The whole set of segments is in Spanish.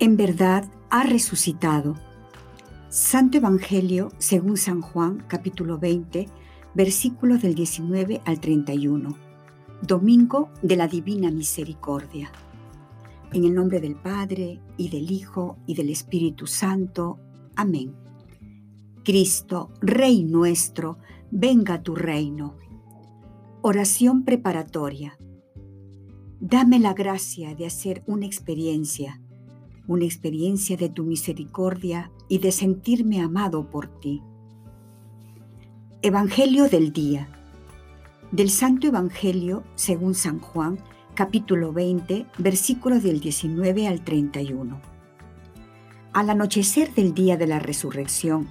En verdad ha resucitado. Santo Evangelio según San Juan capítulo 20 versículos del 19 al 31. Domingo de la Divina Misericordia. En el nombre del Padre y del Hijo y del Espíritu Santo. Amén. Cristo, Rey nuestro, venga tu reino. Oración preparatoria. Dame la gracia de hacer una experiencia una experiencia de tu misericordia y de sentirme amado por ti. Evangelio del día. Del Santo Evangelio según San Juan, capítulo 20, versículos del 19 al 31. Al anochecer del día de la resurrección,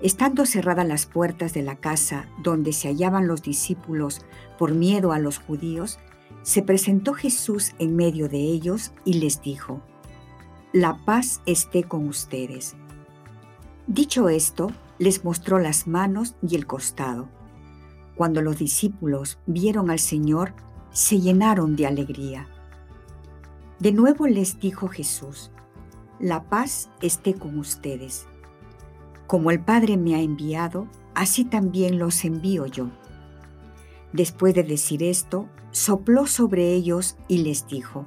estando cerradas las puertas de la casa donde se hallaban los discípulos por miedo a los judíos, se presentó Jesús en medio de ellos y les dijo, la paz esté con ustedes. Dicho esto, les mostró las manos y el costado. Cuando los discípulos vieron al Señor, se llenaron de alegría. De nuevo les dijo Jesús, la paz esté con ustedes. Como el Padre me ha enviado, así también los envío yo. Después de decir esto, sopló sobre ellos y les dijo,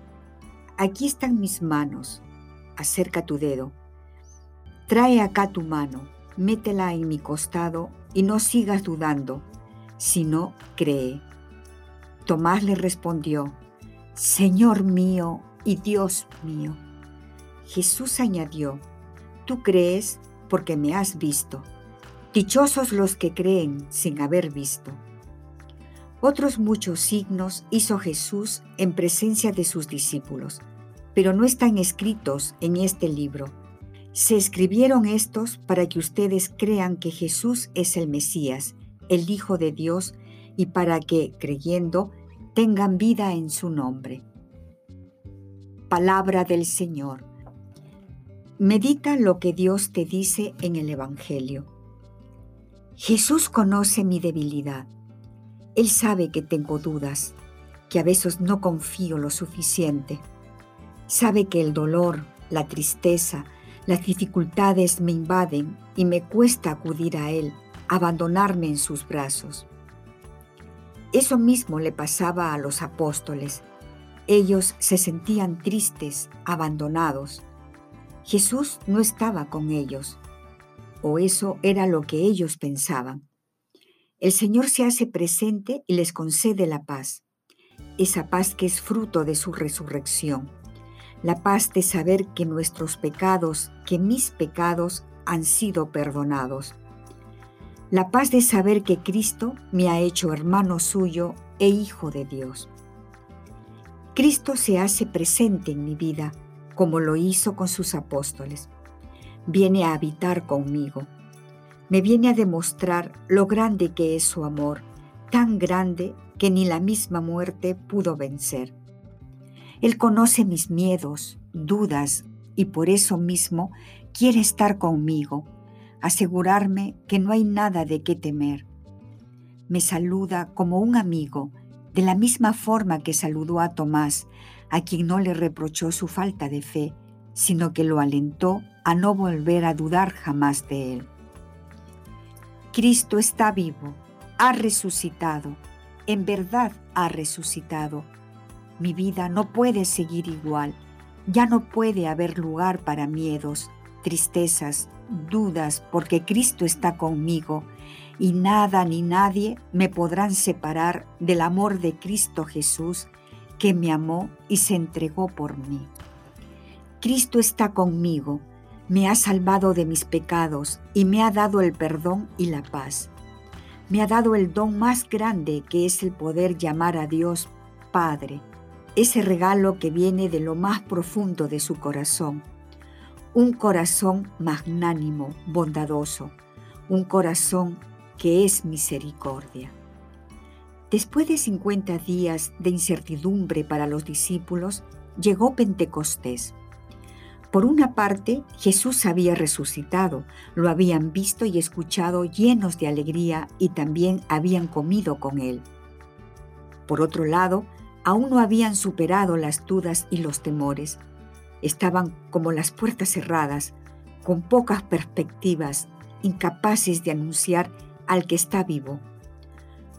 Aquí están mis manos, acerca tu dedo. Trae acá tu mano, métela en mi costado y no sigas dudando, sino cree. Tomás le respondió, Señor mío y Dios mío. Jesús añadió, Tú crees porque me has visto. Dichosos los que creen sin haber visto. Otros muchos signos hizo Jesús en presencia de sus discípulos pero no están escritos en este libro. Se escribieron estos para que ustedes crean que Jesús es el Mesías, el Hijo de Dios, y para que, creyendo, tengan vida en su nombre. Palabra del Señor. Medita lo que Dios te dice en el Evangelio. Jesús conoce mi debilidad. Él sabe que tengo dudas, que a veces no confío lo suficiente Sabe que el dolor, la tristeza, las dificultades me invaden y me cuesta acudir a Él, abandonarme en sus brazos. Eso mismo le pasaba a los apóstoles. Ellos se sentían tristes, abandonados. Jesús no estaba con ellos, o eso era lo que ellos pensaban. El Señor se hace presente y les concede la paz, esa paz que es fruto de su resurrección la paz de saber que nuestros pecados, que mis pecados han sido perdonados. La paz de saber que Cristo me ha hecho hermano suyo e hijo de Dios. Cristo se hace presente en mi vida como lo hizo con sus apóstoles. Viene a habitar conmigo. Me viene a demostrar lo grande que es su amor, tan grande que ni la misma muerte pudo vencer. Él conoce mis miedos, dudas y por eso mismo quiere estar conmigo, asegurarme que no hay nada de qué temer. Me saluda como un amigo, de la misma forma que saludó a Tomás, a quien no le reprochó su falta de fe, sino que lo alentó a no volver a dudar jamás de él. Cristo está vivo, ha resucitado, en verdad ha resucitado. Mi vida no puede seguir igual, ya no puede haber lugar para miedos, tristezas, dudas, porque Cristo está conmigo y nada ni nadie me podrán separar del amor de Cristo Jesús, que me amó y se entregó por mí. Cristo está conmigo, me ha salvado de mis pecados y me ha dado el perdón y la paz. Me ha dado el don más grande que es el poder llamar a Dios Padre, ese regalo que viene de lo más profundo de su corazón un corazón magnánimo, bondadoso, un corazón que es misericordia. Después de 50 días de incertidumbre para los discípulos, llegó Pentecostés. Por una parte, Jesús había resucitado, lo habían visto y escuchado llenos de alegría y también habían comido con él. Por otro lado, aún no habían superado las dudas y los temores, Estaban como las puertas cerradas, con pocas perspectivas, incapaces de anunciar al que está vivo.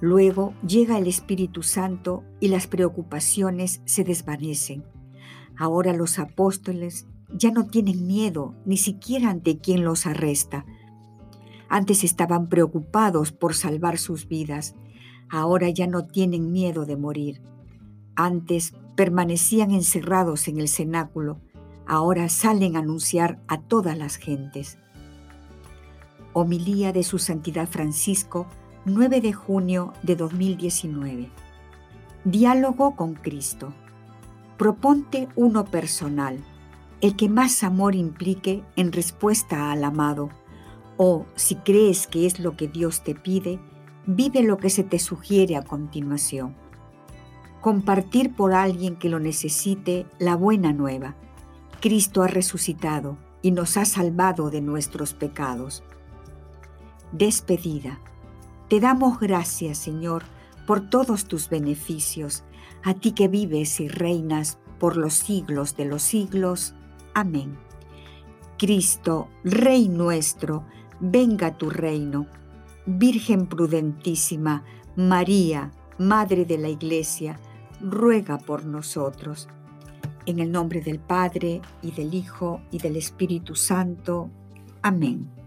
Luego llega el Espíritu Santo y las preocupaciones se desvanecen. Ahora los apóstoles ya no tienen miedo ni siquiera ante quien los arresta. Antes estaban preocupados por salvar sus vidas, ahora ya no tienen miedo de morir. Antes permanecían encerrados en el cenáculo, ahora salen a anunciar a todas las gentes. Homilía de Su Santidad Francisco, 9 de junio de 2019. Diálogo con Cristo. Proponte uno personal, el que más amor implique en respuesta al amado, o si crees que es lo que Dios te pide, vive lo que se te sugiere a continuación. Compartir por alguien que lo necesite la buena nueva Cristo ha resucitado y nos ha salvado de nuestros pecados. Despedida. Te damos gracias, Señor, por todos tus beneficios, a ti que vives y reinas por los siglos de los siglos. Amén. Cristo, Rey nuestro, venga tu reino. Virgen prudentísima, María, Madre de la Iglesia, ruega por nosotros en el nombre del Padre y del Hijo y del Espíritu Santo. Amén.